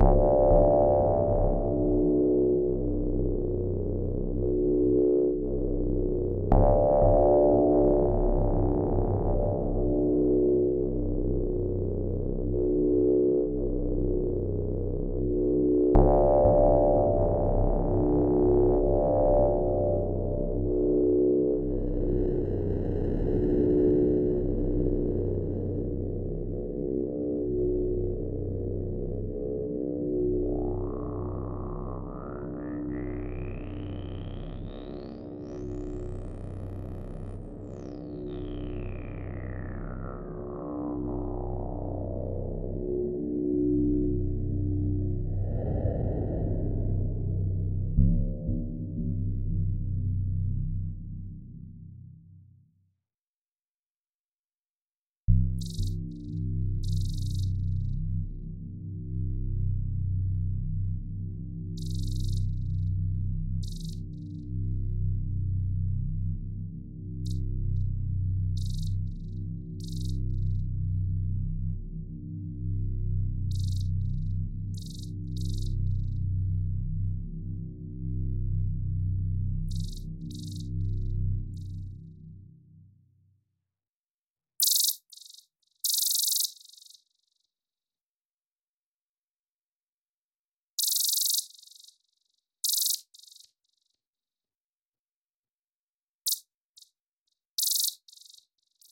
you.